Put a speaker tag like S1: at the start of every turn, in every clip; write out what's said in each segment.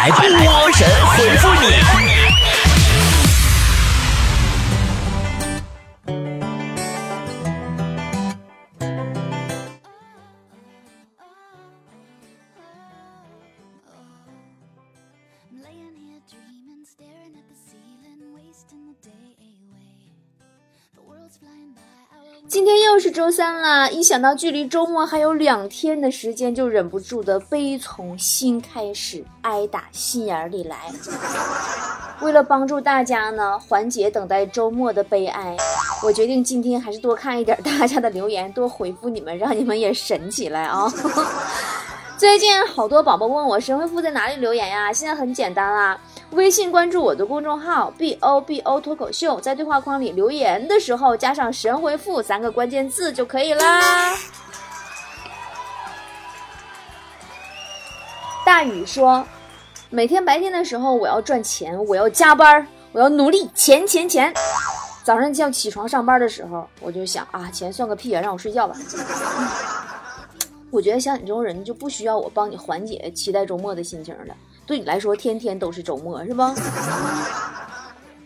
S1: 来吧，波神回复你。
S2: 周三了，一想到距离周末还有两天的时间，就忍不住的悲从心开始，挨打心眼里来。为了帮助大家呢，缓解等待周末的悲哀，我决定今天还是多看一点大家的留言，多回复你们，让你们也神起来啊！最近好多宝宝问我神回复在哪里留言呀？现在很简单啦。微信关注我的公众号 b o b o 脱口秀，在对话框里留言的时候加上“神回复”三个关键字就可以啦。大宇说：“每天白天的时候我要赚钱，我要加班，我要努力，钱钱钱。早上叫起床上班的时候，我就想啊，钱算个屁啊，让我睡觉吧。我觉得像你这种人就不需要我帮你缓解期待周末的心情了。”对你来说，天天都是周末，是吧？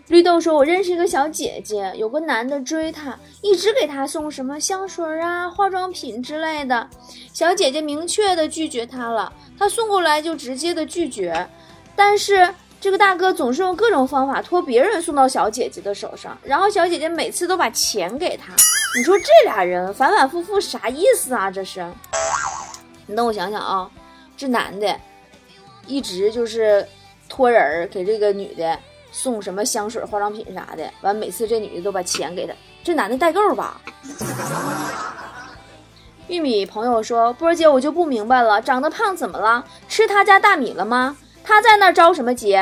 S2: 绿豆说：“我认识一个小姐姐，有个男的追她，一直给她送什么香水啊、化妆品之类的。小姐姐明确的拒绝他了，他送过来就直接的拒绝。但是这个大哥总是用各种方法托别人送到小姐姐的手上，然后小姐姐每次都把钱给他。你说这俩人反反复复啥意思啊？这是？你等我想想啊，这男的。”一直就是托人儿给这个女的送什么香水、化妆品啥的，完每次这女的都把钱给他，这男的代购吧？玉米朋友说：“波儿姐，我就不明白了，长得胖怎么了？吃他家大米了吗？他在那着什么急？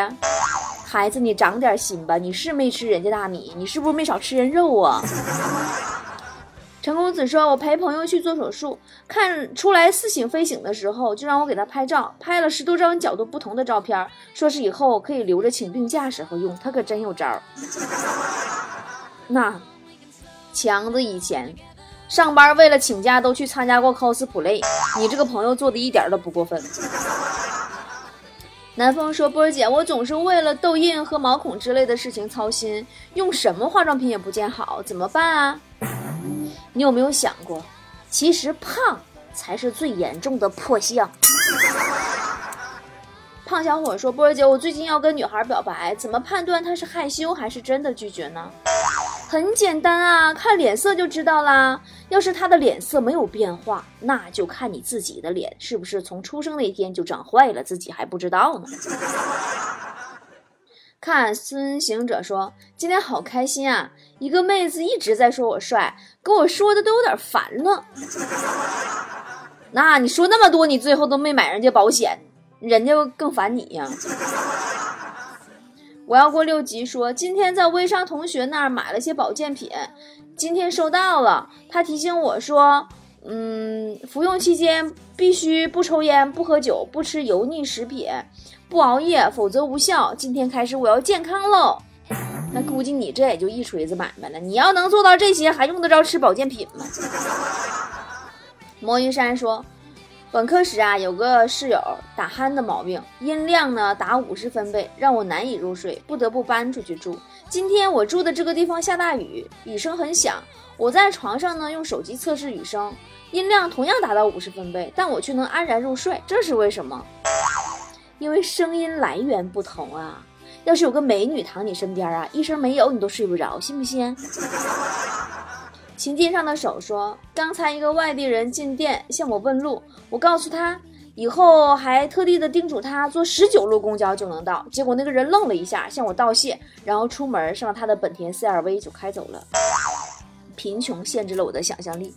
S2: 孩子，你长点心吧，你是没吃人家大米，你是不是没少吃人肉啊？”陈公子说：“我陪朋友去做手术，看出来似醒非醒的时候，就让我给他拍照，拍了十多张角度不同的照片，说是以后可以留着请病假时候用。他可真有招。那强子以前上班为了请假都去参加过 cosplay，你这个朋友做的一点都不过分。”南风说：“波儿姐，我总是为了痘印和毛孔之类的事情操心，用什么化妆品也不见好，怎么办啊？”你有没有想过，其实胖才是最严重的破相。胖小伙说：“波儿姐，我最近要跟女孩表白，怎么判断她是害羞还是真的拒绝呢？”很简单啊，看脸色就知道啦。要是她的脸色没有变化，那就看你自己的脸是不是从出生那天就长坏了，自己还不知道呢。看孙行者说：“今天好开心啊！一个妹子一直在说我帅，跟我说的都有点烦了。那你说那么多，你最后都没买人家保险，人家更烦你呀。”我要过六级说：“今天在微商同学那儿买了些保健品，今天收到了。他提醒我说，嗯，服用期间必须不抽烟、不喝酒、不吃油腻食品。”不熬夜，否则无效。今天开始我要健康喽。那估计你这也就一锤子买卖了。你要能做到这些，还用得着吃保健品吗？魔云山说，本科时啊，有个室友打鼾的毛病，音量呢打五十分贝，让我难以入睡，不得不搬出去住。今天我住的这个地方下大雨，雨声很响。我在床上呢，用手机测试雨声，音量同样达到五十分贝，但我却能安然入睡，这是为什么？因为声音来源不同啊，要是有个美女躺你身边啊，一声没有你都睡不着，信不信？琴键上的手说，刚才一个外地人进店向我问路，我告诉他，以后还特地的叮嘱他坐十九路公交就能到，结果那个人愣了一下，向我道谢，然后出门上了他的本田 CRV 就开走了。贫穷限制了我的想象力。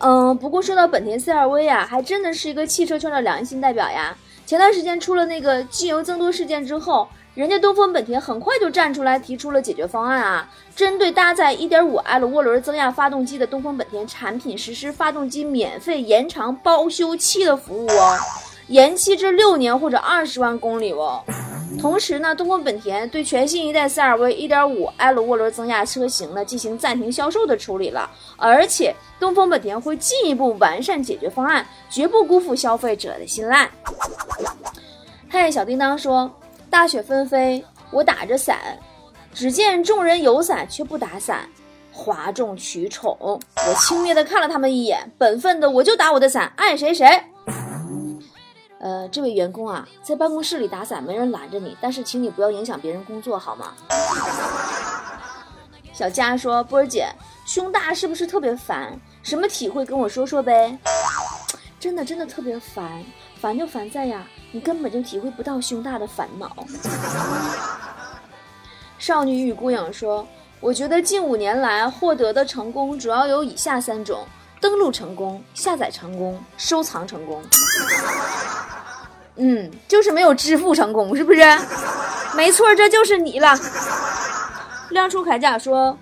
S2: 嗯，不过说到本田 CR-V 啊，还真的是一个汽车圈的良心代表呀。前段时间出了那个机油增多事件之后，人家东风本田很快就站出来提出了解决方案啊，针对搭载 1.5L 涡轮增压发动机的东风本田产品实施发动机免费延长包修期的服务哦，延期至六年或者二十万公里哦。同时呢，东风本田对全新一代 CR-V 1.5L 涡轮增压车型呢进行暂停销售的处理了，而且东风本田会进一步完善解决方案，绝不辜负消费者的信赖。嘿，小叮当说：“大雪纷飞，我打着伞，只见众人有伞却不打伞，哗众取宠。我轻蔑的看了他们一眼，本分的我就打我的伞，爱谁谁。”呃，这位员工啊，在办公室里打伞没人拦着你，但是请你不要影响别人工作好吗？小佳说：“波儿姐，胸大是不是特别烦？什么体会跟我说说呗？” 真的真的特别烦，烦就烦在呀，你根本就体会不到胸大的烦恼。少女与孤影说：“我觉得近五年来获得的成功主要有以下三种：登录成功、下载成功、收藏成功。”嗯，就是没有支付成功，是不是？没错，这就是你了。亮出铠甲说：“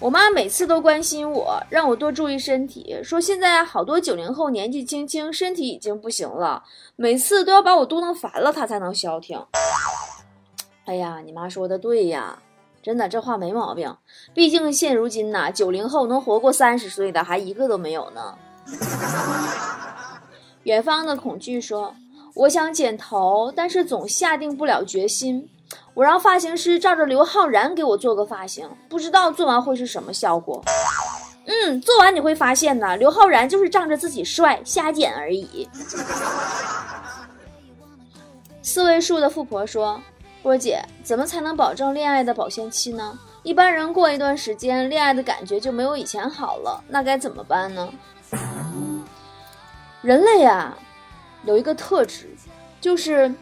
S2: 我妈每次都关心我，让我多注意身体。说现在好多九零后年纪轻轻，身体已经不行了，每次都要把我嘟囔烦了，她才能消停。”哎呀，你妈说的对呀，真的这话没毛病。毕竟现如今呐，九零后能活过三十岁的还一个都没有呢。远方的恐惧说：“我想剪头，但是总下定不了决心。”我让发型师照着刘昊然给我做个发型，不知道做完会是什么效果。嗯，做完你会发现呢，刘昊然就是仗着自己帅瞎剪而已。四位数的富婆说：“波姐，怎么才能保证恋爱的保鲜期呢？一般人过一段时间，恋爱的感觉就没有以前好了，那该怎么办呢？”人类啊，有一个特质，就是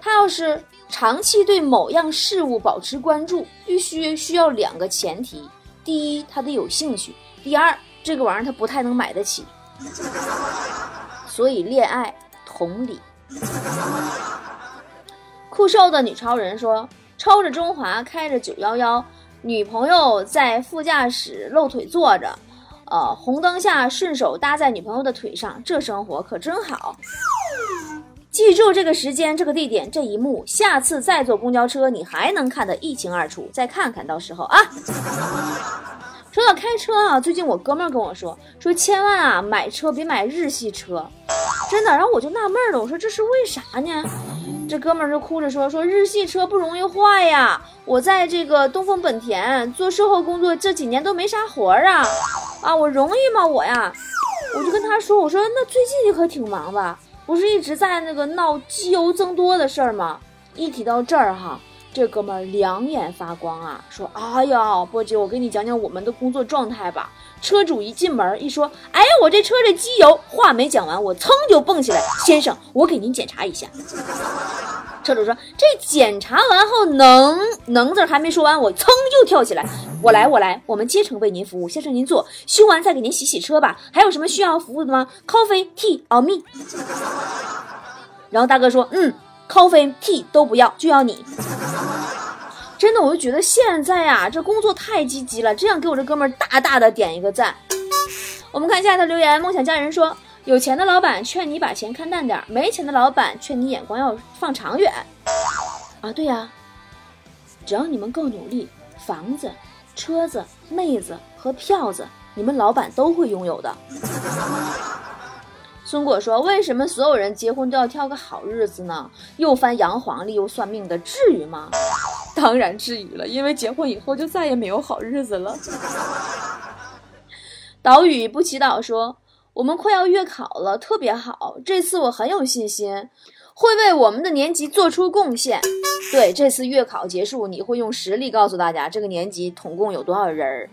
S2: 他要是。长期对某样事物保持关注，必须需要两个前提：第一，他得有兴趣；第二，这个玩意儿他不太能买得起。所以，恋爱同理。酷瘦的女超人说：“抽着中华，开着九幺幺，女朋友在副驾驶露腿坐着，呃，红灯下顺手搭在女朋友的腿上，这生活可真好。”记住这个时间、这个地点、这一幕，下次再坐公交车，你还能看得一清二楚。再看看到时候啊。说到开车啊，最近我哥们儿跟我说，说千万啊买车别买日系车，真的。然后我就纳闷了，我说这是为啥呢？这哥们儿就哭着说，说日系车不容易坏呀。我在这个东风本田做售后工作这几年都没啥活儿啊，啊我容易吗我呀？我就跟他说，我说那最近你可挺忙吧？不是一直在那个闹机油增多的事儿吗？一提到这儿哈，这哥们儿两眼发光啊，说：“哎呀，波姐，我给你讲讲我们的工作状态吧。”车主一进门一说：“哎，我这车这机油。”话没讲完，我噌就蹦起来：“先生，我给您检查一下。”车主说：“这检查完后能能字还没说完，我噌又跳起来。”我来，我来，我们竭诚为您服务，先生您坐，修完再给您洗洗车吧。还有什么需要服务的吗？Coffee, tea Ome 然后大哥说，嗯，Coffee, tea 都不要，就要你。真的，我就觉得现在啊，这工作太积极了，这样给我这哥们儿大大的点一个赞。我们看下一条留言，梦想家人说，有钱的老板劝你把钱看淡点，没钱的老板劝你眼光要放长远。啊，对呀，只要你们够努力，房子。车子、妹子和票子，你们老板都会拥有的。孙果说：“为什么所有人结婚都要挑个好日子呢？又翻洋黄历又算命的，至于吗？当然至于了，因为结婚以后就再也没有好日子了。”岛屿不祈祷说：“我们快要月考了，特别好，这次我很有信心。”会为我们的年级做出贡献。对，这次月考结束，你会用实力告诉大家这个年级统共有多少人儿。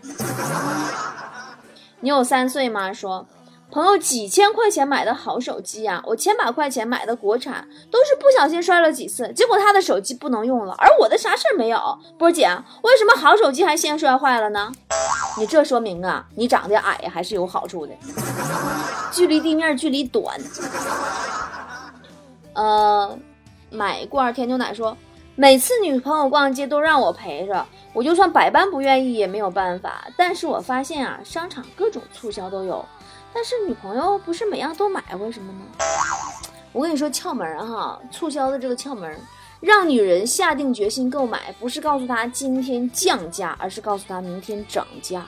S2: 你有三岁吗？说，朋友几千块钱买的好手机呀，我千把块钱买的国产，都是不小心摔了几次，结果他的手机不能用了，而我的啥事儿没有。波姐，为什么好手机还先摔坏了呢？你这说明啊，你长得矮还是有好处的，距离地面距离短。呃，买罐甜牛奶说，每次女朋友逛街都让我陪着，我就算百般不愿意也没有办法。但是我发现啊，商场各种促销都有，但是女朋友不是每样都买，为什么呢？我跟你说窍门哈，促销的这个窍门，让女人下定决心购买，不是告诉她今天降价，而是告诉她明天涨价。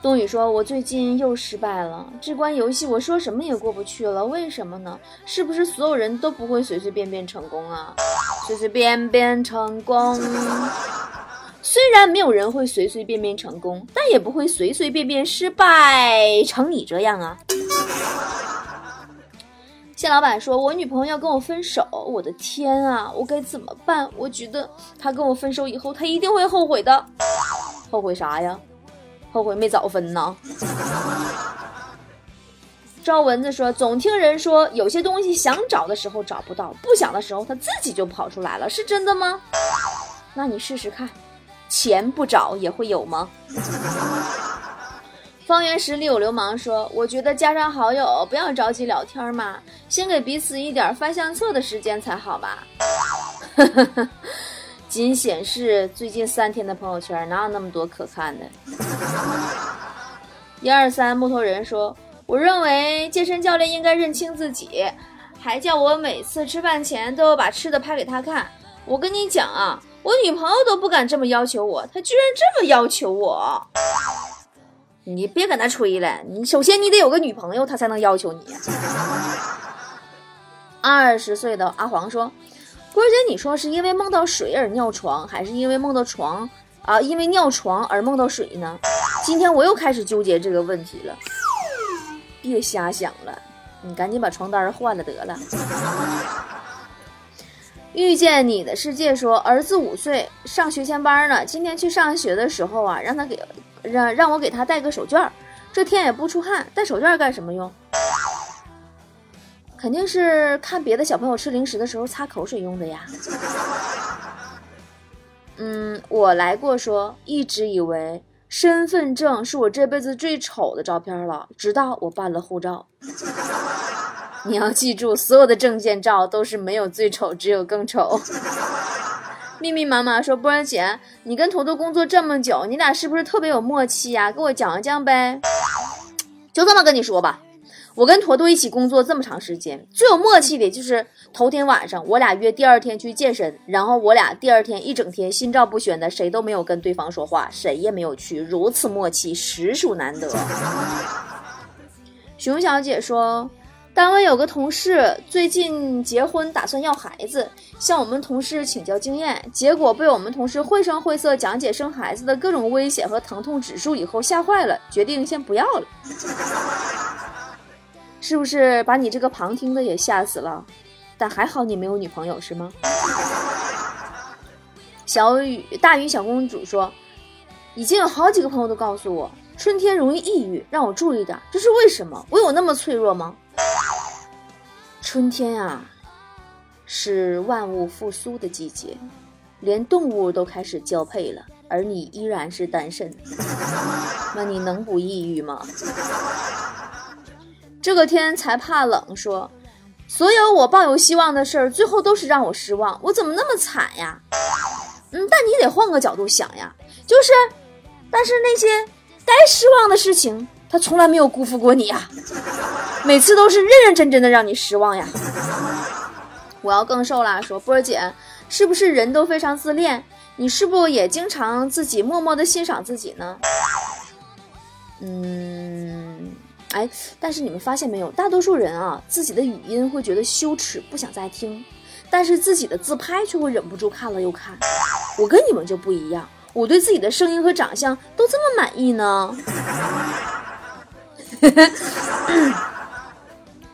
S2: 冬雨说：“我最近又失败了，这关游戏我说什么也过不去了，为什么呢？是不是所有人都不会随随便便成功啊？随随便便成功，虽然没有人会随随便便成功，但也不会随随便便失败成你这样啊。”谢老板说：“我女朋友要跟我分手，我的天啊，我该怎么办？我觉得她跟我分手以后，她一定会后悔的。后悔啥呀？”后悔没早分呢。赵蚊子说：“总听人说有些东西想找的时候找不到，不想的时候它自己就跑出来了，是真的吗？那你试试看，钱不找也会有吗？” 方圆十里有流氓说：“我觉得加上好友不要着急聊天嘛，先给彼此一点翻相册的时间才好吧。”仅显示最近三天的朋友圈，哪有那么多可看的？一二三，木头人说：“我认为健身教练应该认清自己，还叫我每次吃饭前都要把吃的拍给他看。我跟你讲啊，我女朋友都不敢这么要求我，她居然这么要求我！你别跟他吹了，你首先你得有个女朋友，他才能要求你。”二十岁的阿黄说。郭姐，你说是因为梦到水而尿床，还是因为梦到床啊？因为尿床而梦到水呢？今天我又开始纠结这个问题了。别瞎想了，你赶紧把床单换了得了。遇见你的世界说，儿子五岁，上学前班呢。今天去上学的时候啊，让他给让让我给他带个手绢这天也不出汗，带手绢干什么用？肯定是看别的小朋友吃零食的时候擦口水用的呀。嗯，我来过说，一直以为身份证是我这辈子最丑的照片了，直到我办了护照。你要记住，所有的证件照都是没有最丑，只有更丑。密密麻麻说，波儿姐，你跟坨坨工作这么久，你俩是不是特别有默契呀？给我讲一讲呗。就这么跟你说吧。我跟坨坨一起工作这么长时间，最有默契的就是头天晚上，我俩约第二天去健身，然后我俩第二天一整天心照不宣的，谁都没有跟对方说话，谁也没有去，如此默契实属难得。熊小姐说，单位有个同事最近结婚，打算要孩子，向我们同事请教经验，结果被我们同事绘声绘色讲解生孩子的各种危险和疼痛指数以后吓坏了，决定先不要了。是不是把你这个旁听的也吓死了？但还好你没有女朋友是吗？小雨大雨小公主说，已经有好几个朋友都告诉我，春天容易抑郁，让我注意点。这是为什么？我有那么脆弱吗？春天啊，是万物复苏的季节，连动物都开始交配了，而你依然是单身，那你能不抑郁吗？这个天才怕冷，说，所有我抱有希望的事儿，最后都是让我失望。我怎么那么惨呀？嗯，但你得换个角度想呀，就是，但是那些该失望的事情，他从来没有辜负过你呀，每次都是认认真真的让你失望呀。我要更瘦啦，说波儿姐，是不是人都非常自恋？你是不是也经常自己默默的欣赏自己呢？嗯。哎，但是你们发现没有，大多数人啊，自己的语音会觉得羞耻，不想再听，但是自己的自拍却会忍不住看了又看。我跟你们就不一样，我对自己的声音和长相都这么满意呢。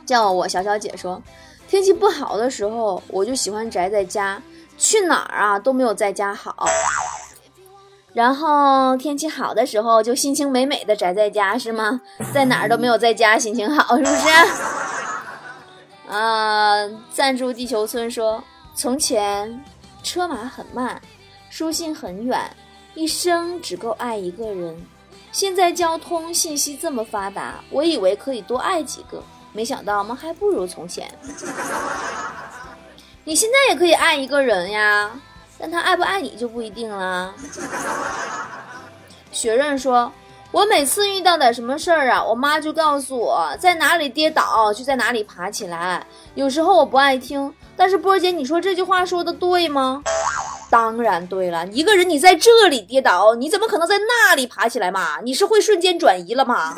S2: 叫我小小姐说，天气不好的时候，我就喜欢宅在家，去哪儿啊都没有在家好。然后天气好的时候就心情美美的宅在家是吗？在哪儿都没有在家心情好是不是？啊！赞助地球村说：从前车马很慢，书信很远，一生只够爱一个人。现在交通信息这么发达，我以为可以多爱几个，没想到我们还不如从前。你现在也可以爱一个人呀。但他爱不爱你就不一定了。雪润说：“我每次遇到点什么事儿啊，我妈就告诉我在哪里跌倒就在哪里爬起来。有时候我不爱听，但是波姐，你说这句话说的对吗？当然对了，一个人你在这里跌倒，你怎么可能在那里爬起来嘛？你是会瞬间转移了吗？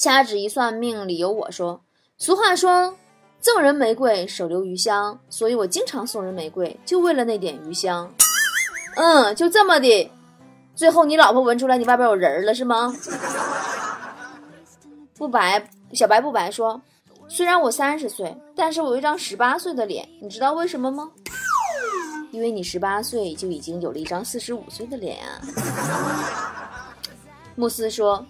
S2: 掐指一算，命里有我说。俗话说，赠人玫瑰，手留余香，所以我经常送人玫瑰，就为了那点余香。嗯，就这么的，最后你老婆闻出来你外边有人了是吗？不白，小白不白说。虽然我三十岁，但是我有一张十八岁的脸，你知道为什么吗？因为你十八岁就已经有了一张四十五岁的脸啊。慕斯说，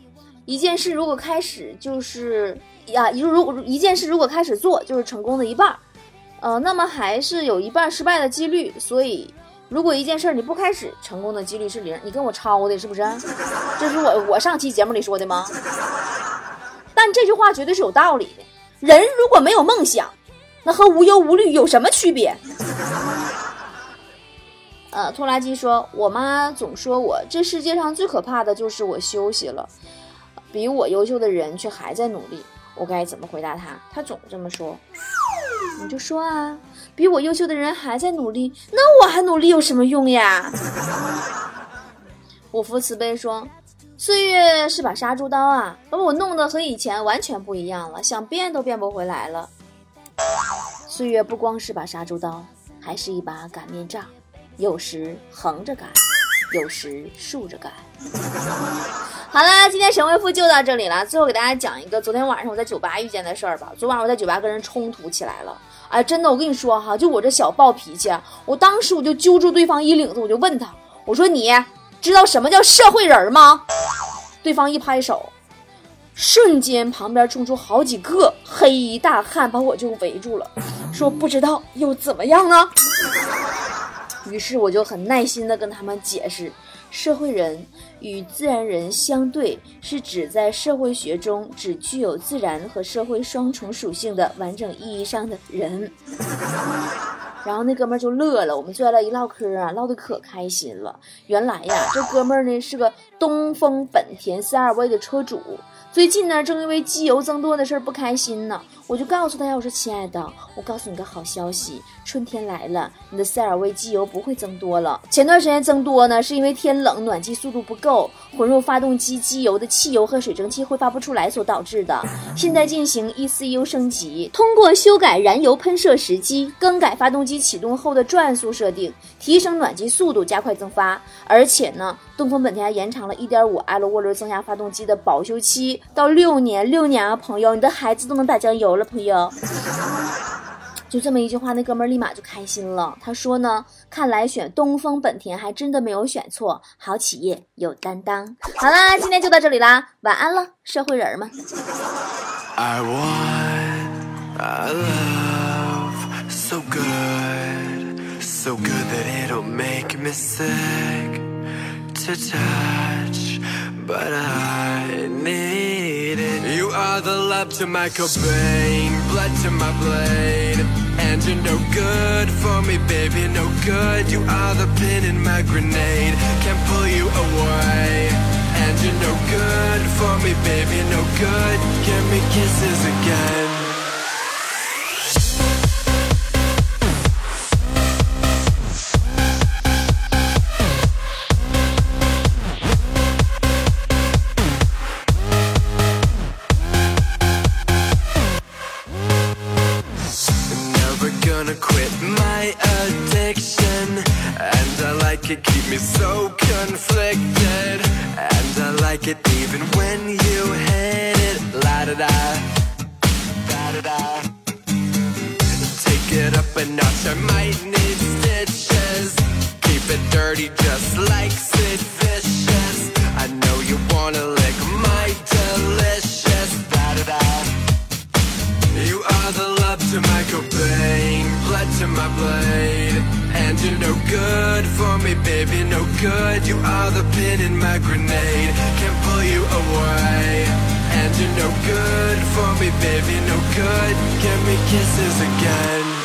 S2: 一件事如果开始就是呀，如如一件事如果开始做就是成功的一半，呃，那么还是有一半失败的几率。所以，如果一件事你不开始，成功的几率是零。你跟我抄的是不是？这是我我上期节目里说的吗？但这句话绝对是有道理的。人如果没有梦想，那和无忧无虑有什么区别？呃，拖拉机说，我妈总说我这世界上最可怕的就是我休息了，比我优秀的人却还在努力，我该怎么回答他？他总这么说，你就说啊，比我优秀的人还在努力，那我还努力有什么用呀？五福慈悲说。岁月是把杀猪刀啊，把我弄得和以前完全不一样了，想变都变不回来了。岁月不光是把杀猪刀，还是一把擀面杖，有时横着擀，有时竖着擀。好了，今天神回复就到这里了。最后给大家讲一个昨天晚上我在酒吧遇见的事儿吧。昨晚我在酒吧跟人冲突起来了，哎，真的，我跟你说哈，就我这小暴脾气，我当时我就揪住对方衣领子，我就问他，我说你。知道什么叫社会人吗？对方一拍手，瞬间旁边冲出好几个黑衣大汉，把我就围住了，说不知道又怎么样呢？于是我就很耐心的跟他们解释，社会人与自然人相对，是指在社会学中只具有自然和社会双重属性的完整意义上的人。然后那哥们儿就乐了，我们坐下来一唠嗑啊，唠得可开心了。原来呀，这哥们儿呢是个东风本田 CR-V 的车主。最近呢，正因为机油增多的事儿不开心呢，我就告诉他呀：“我说亲爱的，我告诉你个好消息，春天来了，你的塞尔维机油不会增多了。前段时间增多呢，是因为天冷，暖气速度不够，混入发动机机油的汽油和水蒸气挥发不出来所导致的。现在进行 ECU 升级，通过修改燃油喷射时机，更改发动机启动后的转速设定，提升暖机速度，加快增发。而且呢，东风本田还延长了1.5 L 涡轮增压发动机的保修期。”到六年，六年啊，朋友，你的孩子都能打酱油了，朋友。就这么一句话，那哥们儿立马就开心了。他说呢，看来选东风本田还真的没有选错，好企业有担当。好啦，今天就到这里啦，晚安了，社会人们。I want, I love, so good, so good that it'll make me sick to touch, but I need. it. You are the love to my Cobain, blood to my blade. And you're no good for me, baby, no good. You are the pin in my grenade, can't pull you away. And you're no good for me, baby, no good. Give me kisses again. Stitches. Keep it dirty just like I know you wanna lick my delicious. You are the love to my Cobain Blood to my blade. And you're no good for me, baby, no good. You are the pin in my grenade Can't pull you away. And you're no good for me, baby, no good. Give me kisses again,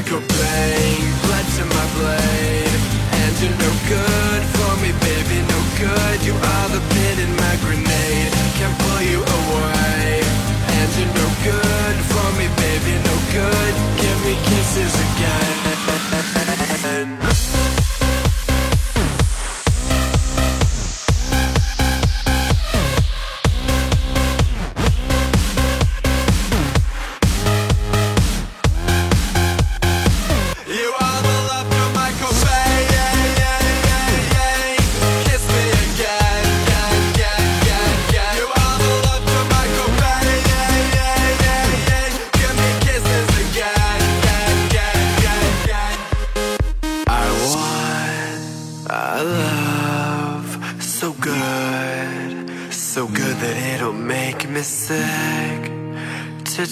S3: Love to my blood to my blade. And you're no good for me, baby, no good. You are the pin in my grenade, can't pull you away. And you're no good for me, baby, no good. Give me kisses again.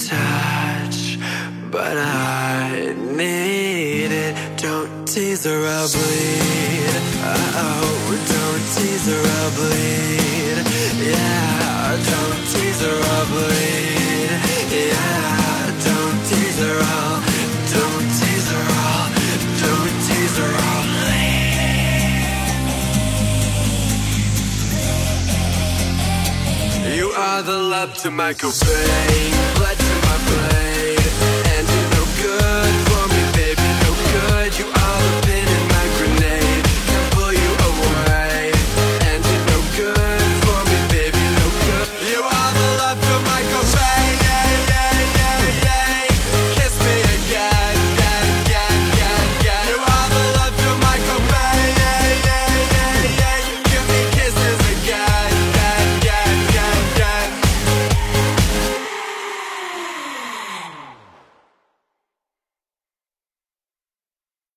S3: Touch, but I need it. Don't tease or I'll bleed. Oh, don't tease or I'll bleed. Yeah, don't tease or I'll bleed. Yeah, don't tease or I'll, don't tease or I'll, don't tease or I'll bleed. You are the love to my Cobain,